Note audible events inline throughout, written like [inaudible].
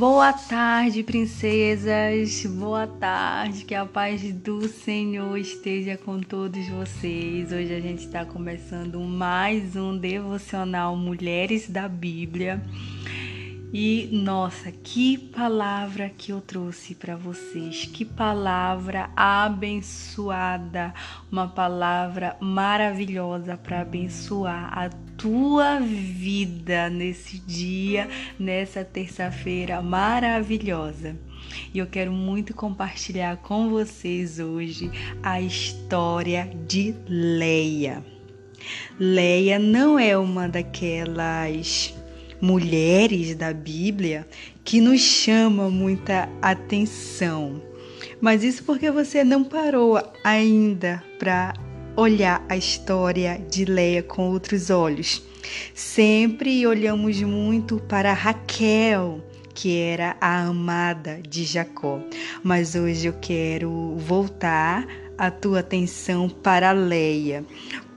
Boa tarde, princesas. Boa tarde. Que a paz do Senhor esteja com todos vocês. Hoje a gente está começando mais um devocional Mulheres da Bíblia. E nossa, que palavra que eu trouxe para vocês, que palavra abençoada, uma palavra maravilhosa para abençoar a tua vida nesse dia, nessa terça-feira maravilhosa. E eu quero muito compartilhar com vocês hoje a história de Leia. Leia não é uma daquelas mulheres da Bíblia que nos chama muita atenção. Mas isso porque você não parou ainda para olhar a história de Leia com outros olhos. Sempre olhamos muito para Raquel, que era a amada de Jacó. Mas hoje eu quero voltar a tua atenção para Leia,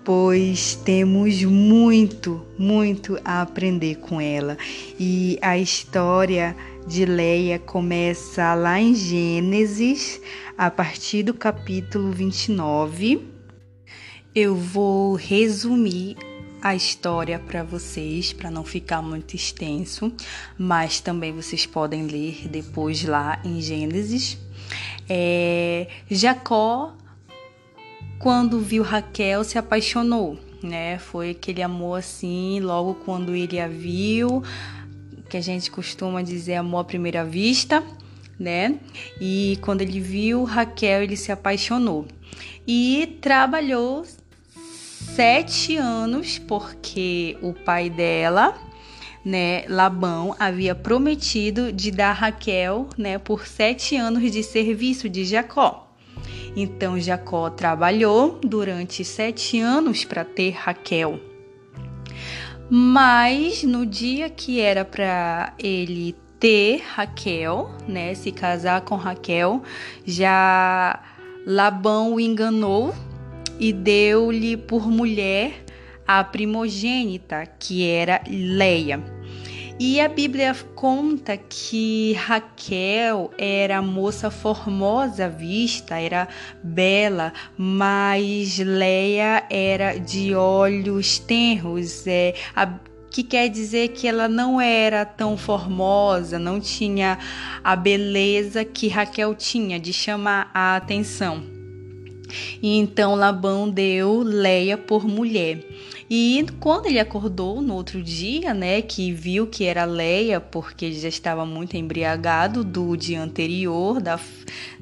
pois temos muito, muito a aprender com ela. E a história de Leia começa lá em Gênesis, a partir do capítulo 29. Eu vou resumir a história para vocês, para não ficar muito extenso, mas também vocês podem ler depois lá em Gênesis. É, Jacó quando viu Raquel, se apaixonou, né? Foi aquele amor assim, logo quando ele a viu, que a gente costuma dizer amor à primeira vista, né? E quando ele viu Raquel, ele se apaixonou. E trabalhou sete anos, porque o pai dela, né, Labão, havia prometido de dar Raquel, né, por sete anos de serviço de Jacó. Então Jacó trabalhou durante sete anos para ter Raquel. Mas no dia que era para ele ter Raquel, né, se casar com Raquel, já Labão o enganou e deu-lhe por mulher a primogênita, que era Leia. E a Bíblia conta que Raquel era moça formosa vista, era bela, mas Leia era de olhos tenros, é, a, que quer dizer que ela não era tão formosa, não tinha a beleza que Raquel tinha de chamar a atenção. E então Labão deu Leia por mulher. E quando ele acordou no outro dia, né, que viu que era Leia, porque já estava muito embriagado do dia anterior, da,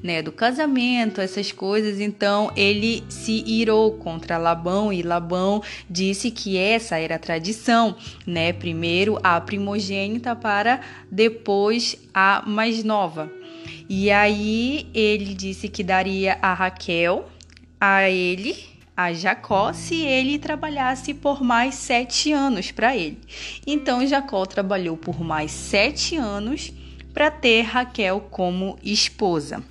né, do casamento, essas coisas, então ele se irou contra Labão e Labão disse que essa era a tradição, né? Primeiro a primogênita para depois a mais nova. E aí ele disse que daria a Raquel a ele a Jacó se ele trabalhasse por mais sete anos para ele. Então Jacó trabalhou por mais sete anos para ter Raquel como esposa.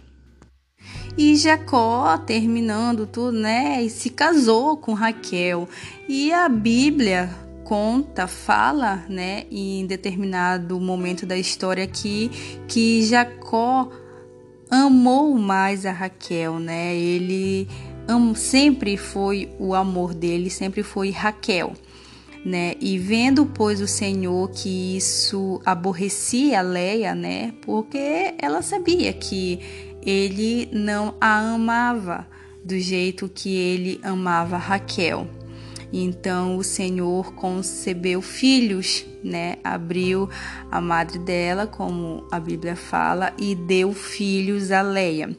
E Jacó, terminando tudo, né, se casou com Raquel. E a Bíblia conta, fala, né, em determinado momento da história aqui, que Jacó amou mais a Raquel, né? Ele sempre foi o amor dele, sempre foi Raquel. Né? E vendo, pois, o Senhor que isso aborrecia Leia, né? Porque ela sabia que ele não a amava do jeito que ele amava Raquel. Então o Senhor concebeu filhos, né? Abriu a madre dela, como a Bíblia fala, e deu filhos a Leia.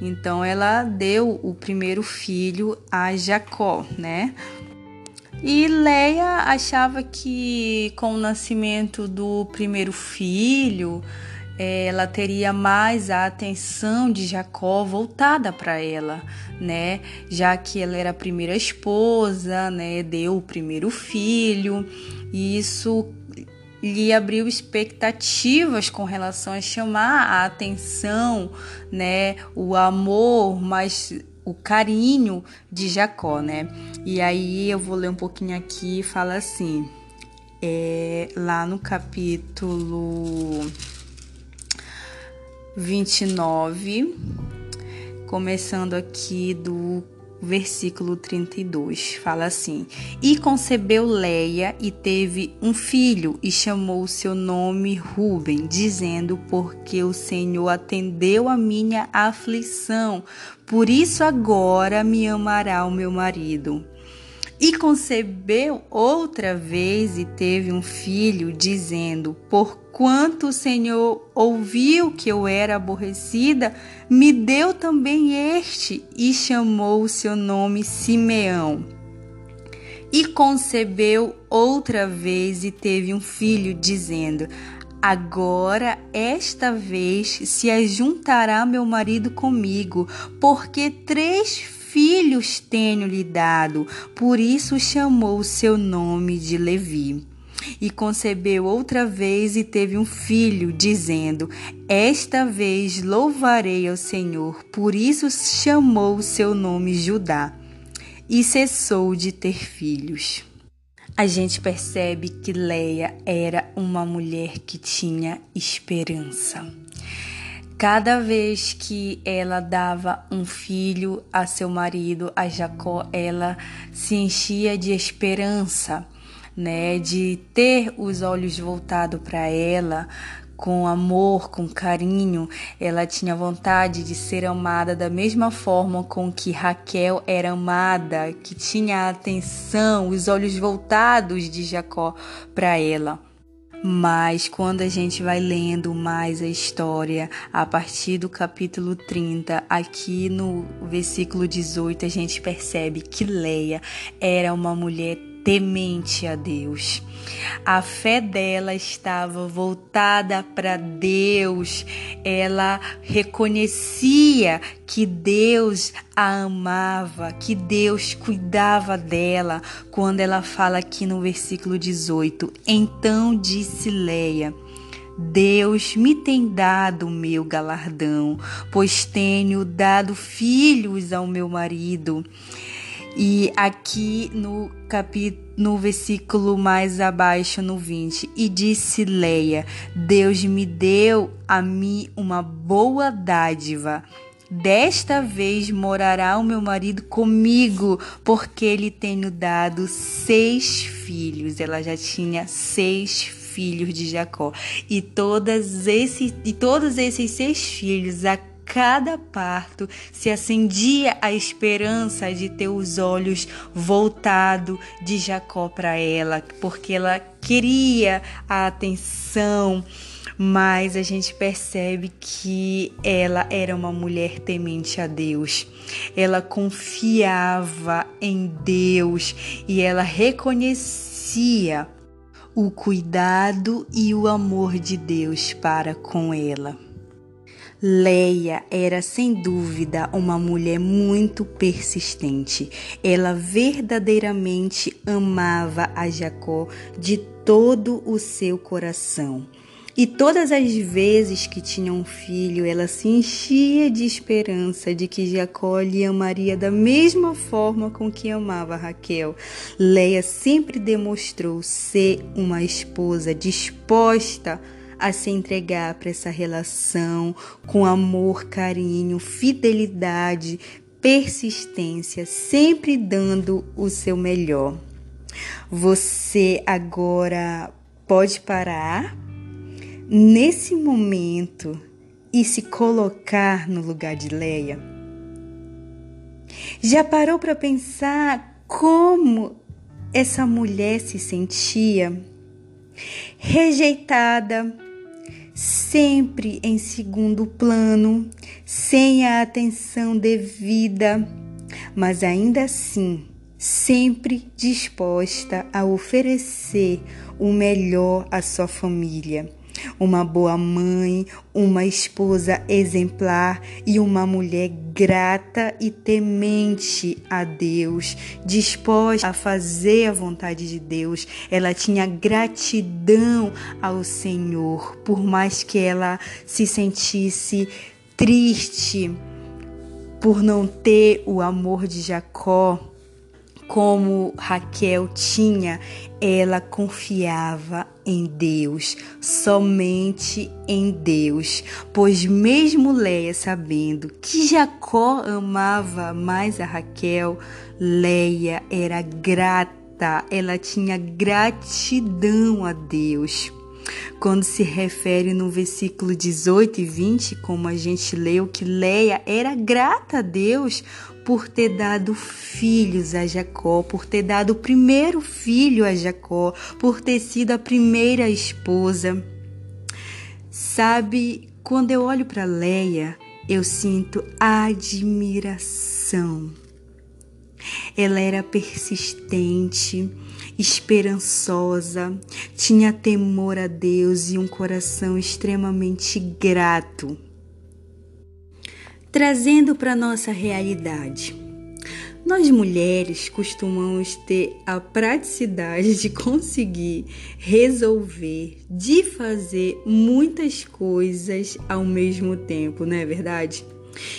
Então ela deu o primeiro filho a Jacó, né? E Leia achava que com o nascimento do primeiro filho, eh, ela teria mais a atenção de Jacó voltada para ela, né? Já que ela era a primeira esposa, né? Deu o primeiro filho, e isso lhe abriu expectativas com relação a chamar a atenção, né, o amor, mas o carinho de Jacó, né? E aí eu vou ler um pouquinho aqui, fala assim, é, lá no capítulo 29, começando aqui do versículo 32. Fala assim: E concebeu Leia e teve um filho, e chamou seu nome Ruben, dizendo: Porque o Senhor atendeu a minha aflição, por isso agora me amará o meu marido. E concebeu outra vez e teve um filho, dizendo: Porquanto o Senhor ouviu que eu era aborrecida, me deu também este, e chamou o seu nome Simeão. E concebeu outra vez e teve um filho, dizendo: Agora, esta vez, se ajuntará meu marido comigo, porque três filhos tenho-lhe dado, por isso chamou o seu nome de Levi. E concebeu outra vez e teve um filho, dizendo: Esta vez louvarei ao Senhor, por isso chamou o seu nome Judá. E cessou de ter filhos. A gente percebe que Leia era uma mulher que tinha esperança. Cada vez que ela dava um filho a seu marido, a Jacó, ela se enchia de esperança, né, de ter os olhos voltados para ela, com amor, com carinho. Ela tinha vontade de ser amada da mesma forma com que Raquel era amada, que tinha a atenção, os olhos voltados de Jacó para ela. Mas quando a gente vai lendo mais a história, a partir do capítulo 30, aqui no versículo 18, a gente percebe que Leia era uma mulher temente a Deus. A fé dela estava voltada para Deus. Ela reconhecia que Deus a amava, que Deus cuidava dela. Quando ela fala aqui no versículo 18: Então disse Leia. Deus me tem dado o meu galardão, pois tenho dado filhos ao meu marido. E aqui no capítulo no versículo mais abaixo no 20, e disse Leia: Deus me deu a mim uma boa dádiva. Desta vez morará o meu marido comigo, porque lhe tenho dado seis filhos. Ela já tinha seis filhos de Jacó. E, todas esses, e todos esses seis filhos, cada parto se acendia a esperança de ter os olhos voltados de Jacó para ela, porque ela queria a atenção, mas a gente percebe que ela era uma mulher temente a Deus. Ela confiava em Deus e ela reconhecia o cuidado e o amor de Deus para com ela. Leia era sem dúvida uma mulher muito persistente. Ela verdadeiramente amava a Jacó de todo o seu coração. E todas as vezes que tinha um filho, ela se enchia de esperança de que Jacó lhe amaria da mesma forma com que amava Raquel. Leia sempre demonstrou ser uma esposa disposta a a se entregar para essa relação com amor, carinho, fidelidade, persistência, sempre dando o seu melhor. Você agora pode parar nesse momento e se colocar no lugar de Leia? Já parou para pensar como essa mulher se sentia? Rejeitada, sempre em segundo plano, sem a atenção devida, mas ainda assim sempre disposta a oferecer o melhor à sua família uma boa mãe, uma esposa exemplar e uma mulher grata e temente a Deus, disposta a fazer a vontade de Deus. Ela tinha gratidão ao Senhor, por mais que ela se sentisse triste por não ter o amor de Jacó como Raquel tinha, ela confiava em Deus, somente em Deus, pois mesmo Leia sabendo que Jacó amava mais a Raquel, Leia era grata, ela tinha gratidão a Deus. Quando se refere no versículo 18 e 20, como a gente leu, que Leia era grata a Deus por ter dado filhos a Jacó, por ter dado o primeiro filho a Jacó, por ter sido a primeira esposa. Sabe, quando eu olho para Leia, eu sinto admiração. Ela era persistente, esperançosa, tinha temor a Deus e um coração extremamente grato trazendo para nossa realidade. Nós mulheres costumamos ter a praticidade de conseguir resolver, de fazer muitas coisas ao mesmo tempo, não é verdade?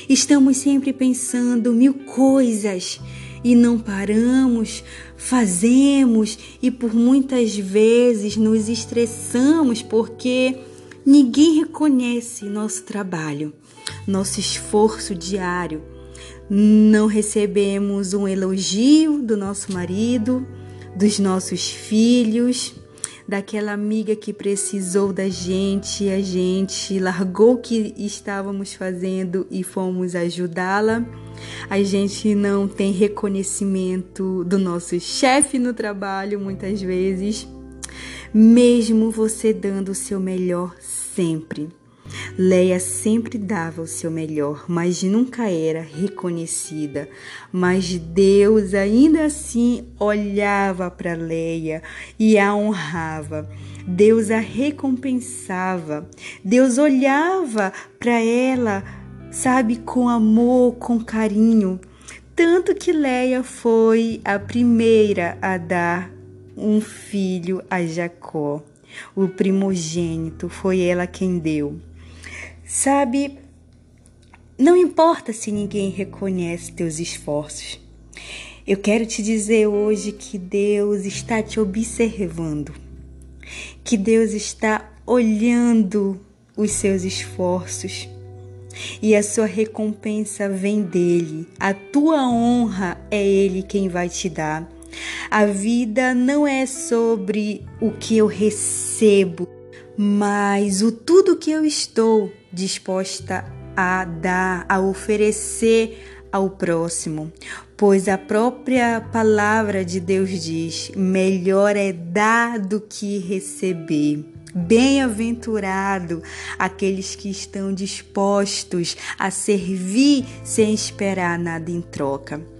Estamos sempre pensando mil coisas e não paramos, fazemos e por muitas vezes nos estressamos porque ninguém reconhece nosso trabalho nosso esforço diário. Não recebemos um elogio do nosso marido, dos nossos filhos, daquela amiga que precisou da gente a gente largou o que estávamos fazendo e fomos ajudá-la. A gente não tem reconhecimento do nosso chefe no trabalho muitas vezes, mesmo você dando o seu melhor sempre. Leia sempre dava o seu melhor, mas nunca era reconhecida. Mas Deus ainda assim olhava para Leia e a honrava. Deus a recompensava. Deus olhava para ela, sabe, com amor, com carinho. Tanto que Leia foi a primeira a dar um filho a Jacó. O primogênito foi ela quem deu. Sabe, não importa se ninguém reconhece teus esforços. Eu quero te dizer hoje que Deus está te observando, que Deus está olhando os seus esforços e a sua recompensa vem dele. A tua honra é ele quem vai te dar. A vida não é sobre o que eu recebo, mas o tudo que eu estou disposta a dar, a oferecer ao próximo, pois a própria palavra de Deus diz: melhor é dar do que receber. Bem-aventurado aqueles que estão dispostos a servir sem esperar nada em troca.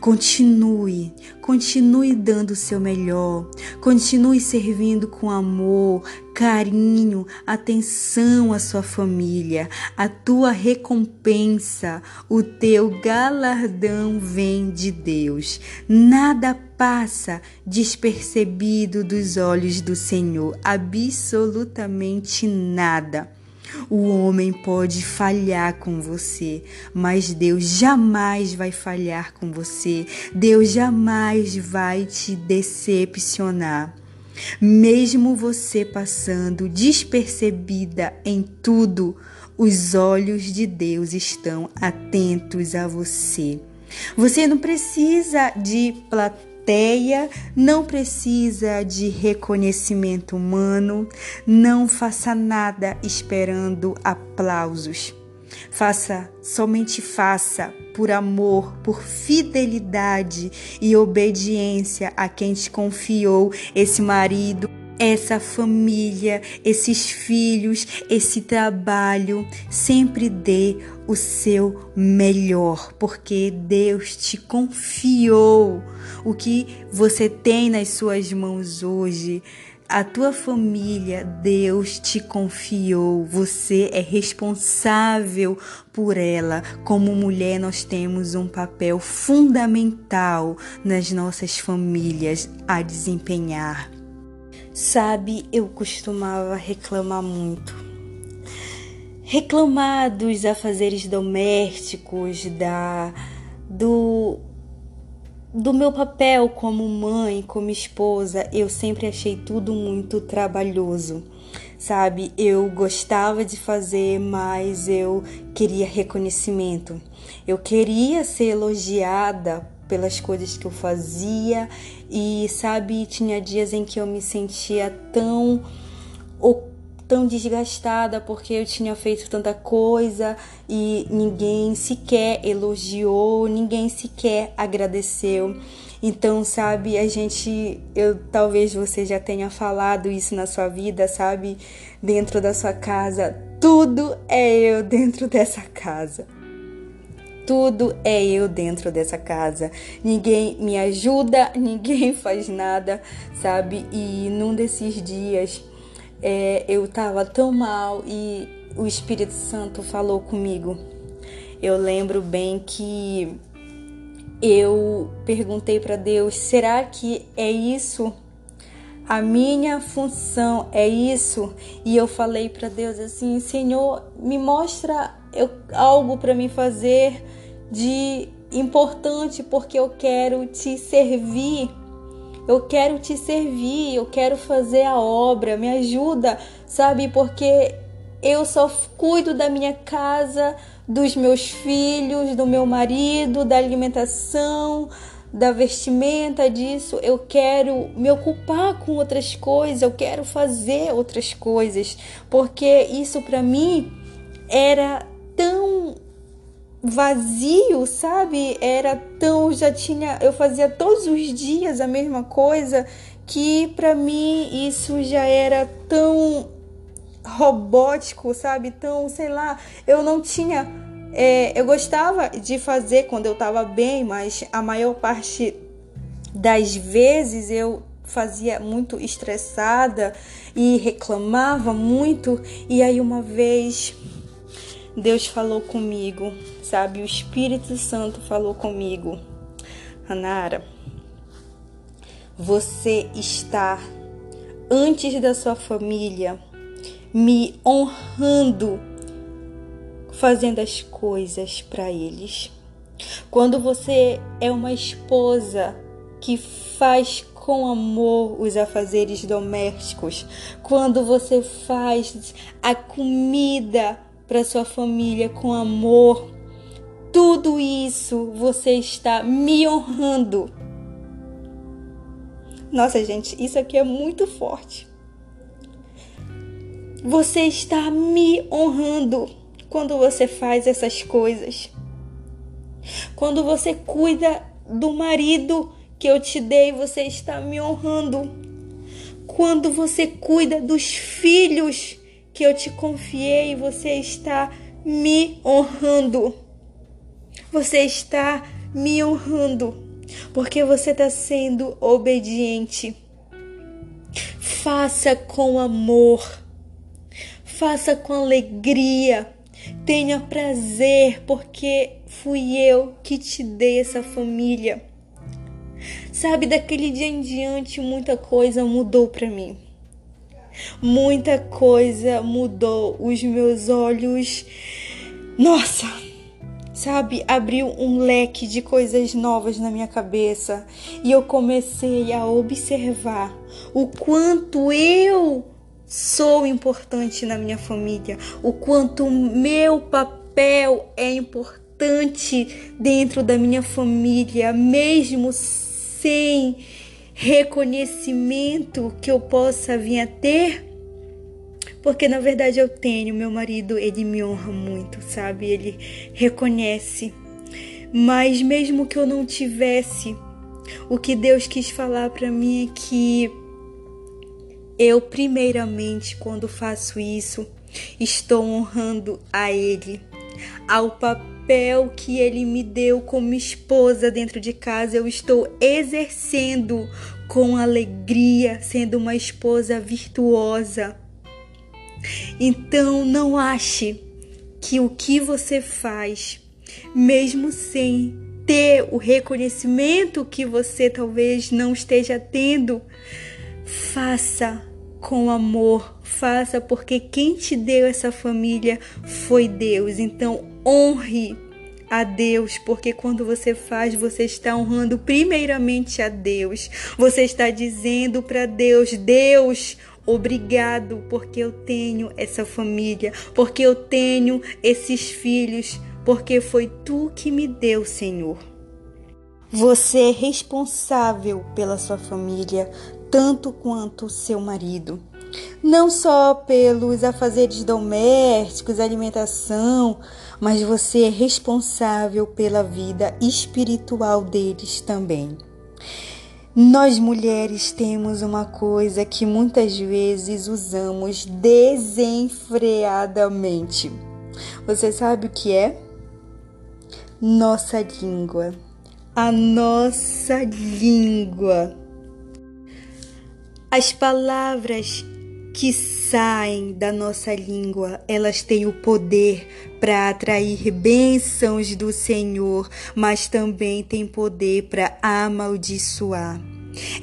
Continue, continue dando o seu melhor, continue servindo com amor, carinho, atenção à sua família. A tua recompensa, o teu galardão vem de Deus. Nada passa despercebido dos olhos do Senhor, absolutamente nada. O homem pode falhar com você, mas Deus jamais vai falhar com você. Deus jamais vai te decepcionar. Mesmo você passando despercebida em tudo, os olhos de Deus estão atentos a você. Você não precisa de plateia plateia, não precisa de reconhecimento humano, não faça nada esperando aplausos. Faça, somente faça por amor, por fidelidade e obediência a quem te confiou esse marido essa família, esses filhos, esse trabalho, sempre dê o seu melhor, porque Deus te confiou o que você tem nas suas mãos hoje. A tua família, Deus te confiou, você é responsável por ela. Como mulher, nós temos um papel fundamental nas nossas famílias a desempenhar. Sabe, eu costumava reclamar muito. Reclamar dos afazeres domésticos, da do do meu papel como mãe, como esposa, eu sempre achei tudo muito trabalhoso. Sabe, eu gostava de fazer, mas eu queria reconhecimento. Eu queria ser elogiada pelas coisas que eu fazia e sabe, tinha dias em que eu me sentia tão tão desgastada porque eu tinha feito tanta coisa e ninguém sequer elogiou, ninguém sequer agradeceu. Então, sabe, a gente, eu talvez você já tenha falado isso na sua vida, sabe, dentro da sua casa, tudo é eu dentro [laughs] dessa casa. Tudo é eu dentro dessa casa. Ninguém me ajuda, [laughs] ninguém faz nada, sabe? E num desses dias é, eu estava tão mal e o Espírito Santo falou comigo. Eu lembro bem que eu perguntei para Deus: será que é isso? A minha função é isso? E eu falei para Deus assim: Senhor, me mostra algo para me fazer de importante, porque eu quero te servir. Eu quero te servir, eu quero fazer a obra, me ajuda, sabe? Porque eu só cuido da minha casa, dos meus filhos, do meu marido, da alimentação, da vestimenta disso. Eu quero me ocupar com outras coisas, eu quero fazer outras coisas, porque isso para mim era tão vazio, sabe? Era tão, já tinha, eu fazia todos os dias a mesma coisa que para mim isso já era tão robótico, sabe? Tão, sei lá, eu não tinha é, eu gostava de fazer quando eu estava bem, mas a maior parte das vezes eu fazia muito estressada e reclamava muito. E aí uma vez Deus falou comigo, sabe? O Espírito Santo falou comigo. Anara, você está antes da sua família me honrando fazendo as coisas para eles. Quando você é uma esposa que faz com amor os afazeres domésticos, quando você faz a comida para sua família com amor, tudo isso você está me honrando. Nossa, gente, isso aqui é muito forte. Você está me honrando quando você faz essas coisas. Quando você cuida do marido que eu te dei, você está me honrando. Quando você cuida dos filhos que eu te confiei, você está me honrando. Você está me honrando porque você está sendo obediente. Faça com amor, faça com alegria, tenha prazer, porque fui eu que te dei essa família. Sabe, daquele dia em diante, muita coisa mudou para mim. Muita coisa mudou. Os meus olhos, nossa, sabe, abriu um leque de coisas novas na minha cabeça e eu comecei a observar o quanto eu sou importante na minha família, o quanto meu papel é importante dentro da minha família, mesmo sem reconhecimento que eu possa vir a ter, porque na verdade eu tenho, meu marido, ele me honra muito, sabe? Ele reconhece. Mas mesmo que eu não tivesse, o que Deus quis falar para mim é que eu primeiramente quando faço isso, estou honrando a ele, ao papel papel que ele me deu como esposa dentro de casa, eu estou exercendo com alegria, sendo uma esposa virtuosa. Então, não ache que o que você faz, mesmo sem ter o reconhecimento que você talvez não esteja tendo, faça com amor, faça porque quem te deu essa família foi Deus. Então honre a Deus, porque quando você faz, você está honrando primeiramente a Deus. Você está dizendo para Deus: Deus, obrigado, porque eu tenho essa família, porque eu tenho esses filhos, porque foi tu que me deu, Senhor. Você é responsável pela sua família, tanto quanto seu marido. Não só pelos afazeres domésticos, alimentação, mas você é responsável pela vida espiritual deles também. Nós mulheres temos uma coisa que muitas vezes usamos desenfreadamente. Você sabe o que é? Nossa língua. A nossa língua. As palavras que saem da nossa língua, elas têm o poder para atrair bênçãos do Senhor, mas também têm poder para amaldiçoar.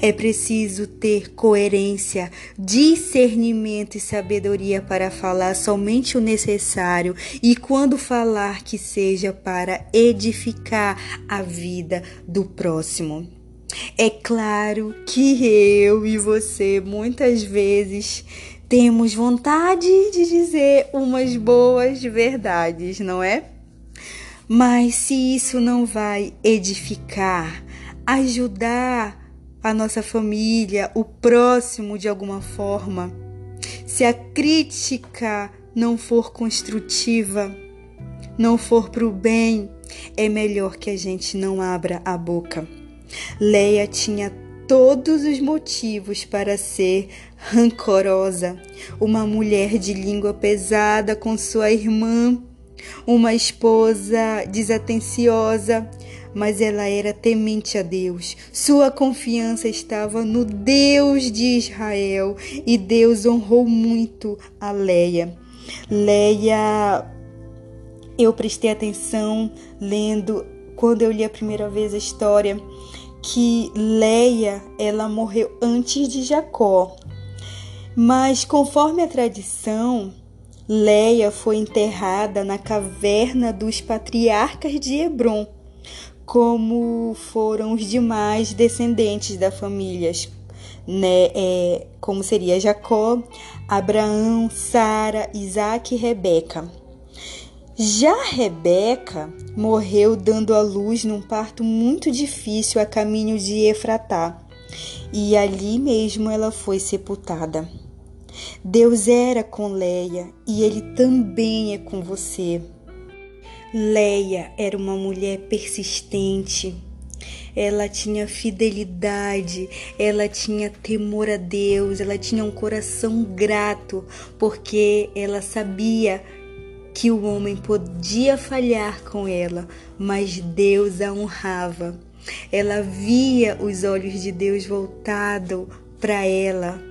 É preciso ter coerência, discernimento e sabedoria para falar somente o necessário e, quando falar, que seja para edificar a vida do próximo. É claro que eu e você muitas vezes temos vontade de dizer umas boas verdades, não é? Mas se isso não vai edificar, ajudar a nossa família, o próximo de alguma forma, se a crítica não for construtiva, não for para o bem, é melhor que a gente não abra a boca. Leia tinha todos os motivos para ser rancorosa, uma mulher de língua pesada com sua irmã, uma esposa desatenciosa, mas ela era temente a Deus. Sua confiança estava no Deus de Israel e Deus honrou muito a Leia. Leia, eu prestei atenção lendo quando eu li a primeira vez a história que Leia ela morreu antes de Jacó. Mas conforme a tradição, Leia foi enterrada na caverna dos patriarcas de Hebron, como foram os demais descendentes da família, né? É, como seria Jacó, Abraão, Sara, Isaac e Rebeca. Já Rebeca morreu dando à luz num parto muito difícil a caminho de Efratá, e ali mesmo ela foi sepultada. Deus era com Leia e ele também é com você. Leia era uma mulher persistente. Ela tinha fidelidade, ela tinha temor a Deus, ela tinha um coração grato, porque ela sabia que o homem podia falhar com ela, mas Deus a honrava. Ela via os olhos de Deus voltados para ela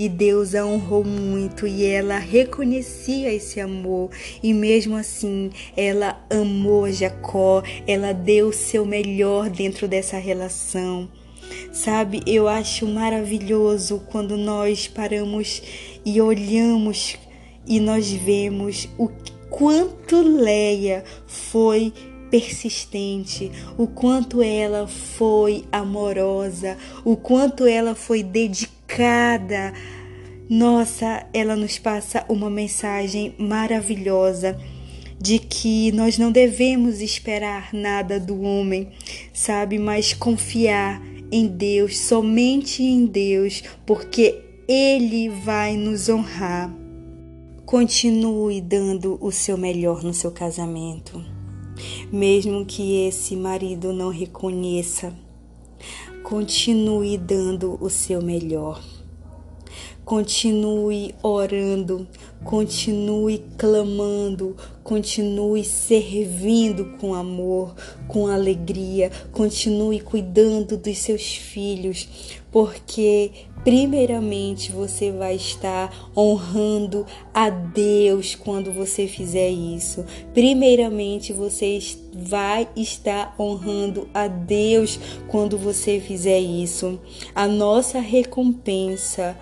e Deus a honrou muito e ela reconhecia esse amor e mesmo assim ela amou Jacó, ela deu o seu melhor dentro dessa relação. Sabe, eu acho maravilhoso quando nós paramos e olhamos e nós vemos o quanto Leia foi persistente, o quanto ela foi amorosa, o quanto ela foi dedicada. Nossa, ela nos passa uma mensagem maravilhosa de que nós não devemos esperar nada do homem, sabe, mas confiar em Deus, somente em Deus, porque ele vai nos honrar. Continue dando o seu melhor no seu casamento, mesmo que esse marido não reconheça. Continue dando o seu melhor. Continue orando, continue clamando, continue servindo com amor, com alegria, continue cuidando dos seus filhos, porque primeiramente você vai estar honrando a Deus quando você fizer isso. Primeiramente você vai estar honrando a Deus quando você fizer isso. A nossa recompensa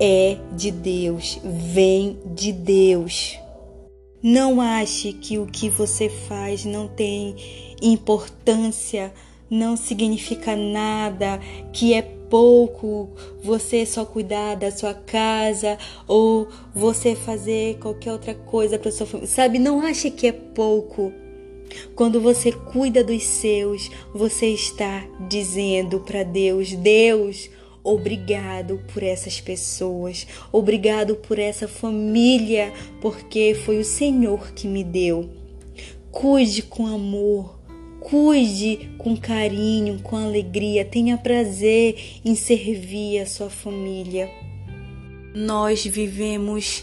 é de Deus, vem de Deus. Não ache que o que você faz não tem importância, não significa nada, que é pouco você só cuidar da sua casa ou você fazer qualquer outra coisa para sua família. Sabe, não ache que é pouco. Quando você cuida dos seus, você está dizendo para Deus: Deus, obrigado por essas pessoas, obrigado por essa família, porque foi o Senhor que me deu. Cuide com amor, cuide com carinho, com alegria, tenha prazer em servir a sua família. Nós vivemos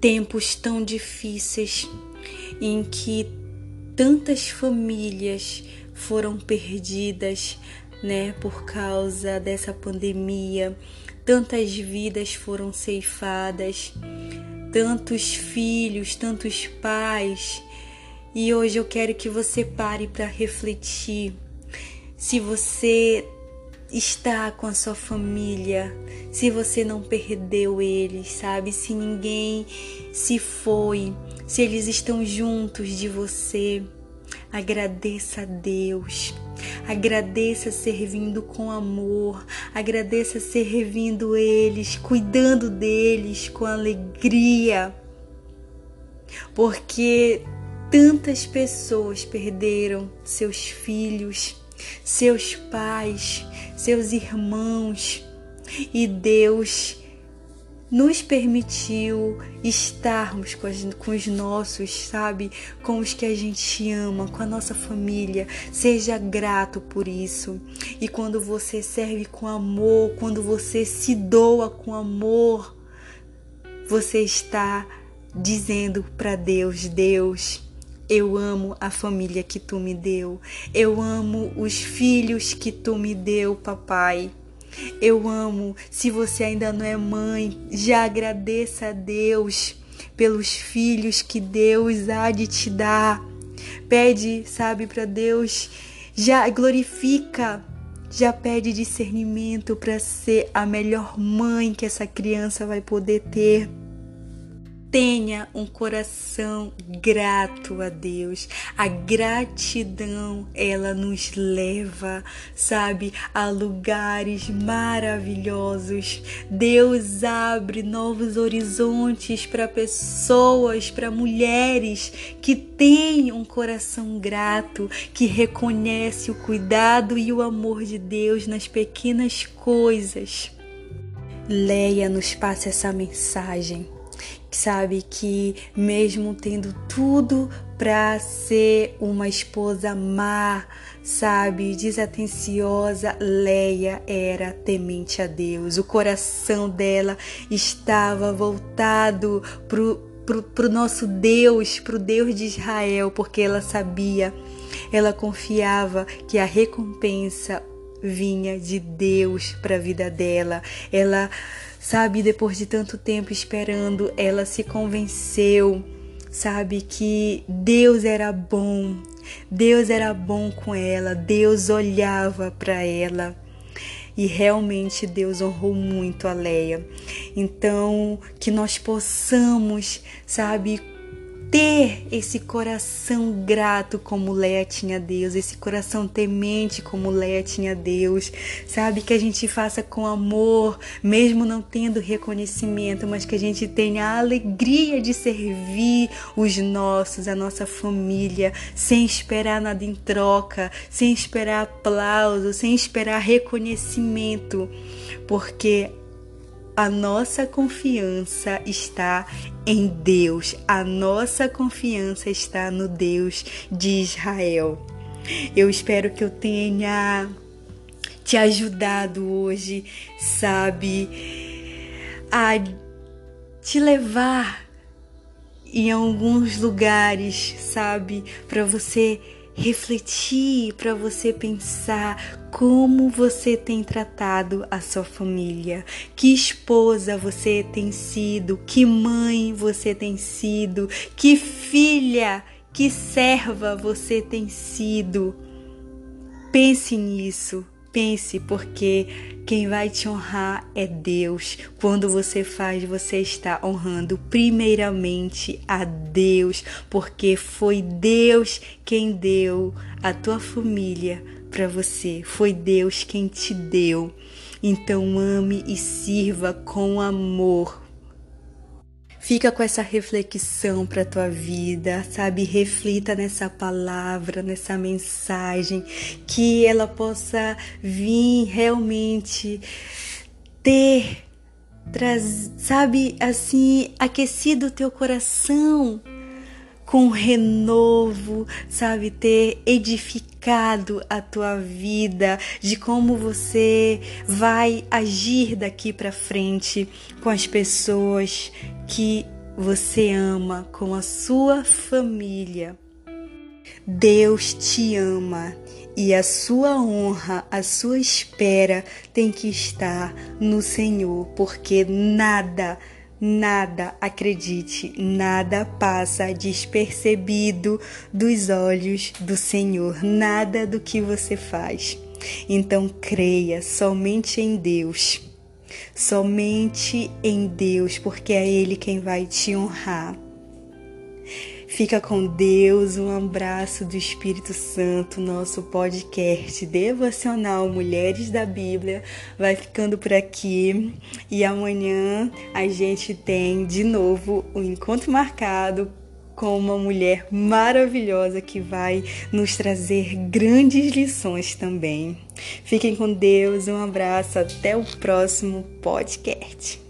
tempos tão difíceis em que tantas famílias foram perdidas, né, por causa dessa pandemia. Tantas vidas foram ceifadas, tantos filhos, tantos pais. E hoje eu quero que você pare para refletir. Se você está com a sua família, se você não perdeu eles, sabe? Se ninguém se foi, se eles estão juntos de você, agradeça a Deus. Agradeça servindo com amor, agradeça servindo eles, cuidando deles com alegria. Porque tantas pessoas perderam seus filhos, seus pais, seus irmãos, e Deus nos permitiu estarmos com, as, com, os nossos, sabe? Com os que a gente ama, com a nossa família. Seja grato por isso. E quando você serve com amor, quando você se doa com amor, você está dizendo para Deus: Deus, eu amo a família que tu me deu. Eu amo os filhos que tu me deu, papai. Eu amo. Se você ainda não é mãe, já agradeça a Deus pelos filhos que Deus há de te dar. Pede, sabe, para Deus, já glorifica, já pede discernimento para ser a melhor mãe que essa criança vai poder ter. Tenha um coração grato a Deus. A gratidão, ela nos leva, sabe, a lugares maravilhosos. Deus abre novos horizontes para pessoas, para mulheres que têm um coração grato, que reconhece o cuidado e o amor de Deus nas pequenas coisas. Leia nos passe essa mensagem sabe que mesmo tendo tudo para ser uma esposa má, sabe, desatenciosa, Leia era temente a Deus. O coração dela estava voltado pro pro, pro nosso Deus, pro Deus de Israel, porque ela sabia, ela confiava que a recompensa vinha de Deus para a vida dela. Ela Sabe, depois de tanto tempo esperando, ela se convenceu, sabe, que Deus era bom. Deus era bom com ela, Deus olhava para ela. E realmente Deus honrou muito a Leia. Então, que nós possamos, sabe, ter esse coração grato como Leia tinha Deus, esse coração temente como Leia tinha Deus, sabe? Que a gente faça com amor, mesmo não tendo reconhecimento, mas que a gente tenha a alegria de servir os nossos, a nossa família, sem esperar nada em troca, sem esperar aplauso, sem esperar reconhecimento, porque a nossa confiança está em Deus, a nossa confiança está no Deus de Israel. Eu espero que eu tenha te ajudado hoje, sabe, a te levar em alguns lugares, sabe, para você refletir, para você pensar como você tem tratado a sua família, que esposa você tem sido, que mãe você tem sido, que filha, que serva você tem sido. Pense nisso, pense, porque quem vai te honrar é Deus. Quando você faz, você está honrando primeiramente a Deus, porque foi Deus quem deu a tua família para você. Foi Deus quem te deu. Então ame e sirva com amor, Fica com essa reflexão para tua vida, sabe? Reflita nessa palavra, nessa mensagem, que ela possa vir realmente ter, traz, sabe, assim, aquecido o teu coração com renovo, sabe, ter edificado a tua vida, de como você vai agir daqui para frente com as pessoas que você ama, com a sua família. Deus te ama e a sua honra, a sua espera tem que estar no Senhor, porque nada Nada, acredite, nada passa despercebido dos olhos do Senhor, nada do que você faz. Então creia somente em Deus, somente em Deus, porque é Ele quem vai te honrar. Fica com Deus, um abraço do Espírito Santo. Nosso podcast devocional Mulheres da Bíblia vai ficando por aqui e amanhã a gente tem de novo o um encontro marcado com uma mulher maravilhosa que vai nos trazer grandes lições também. Fiquem com Deus, um abraço, até o próximo podcast.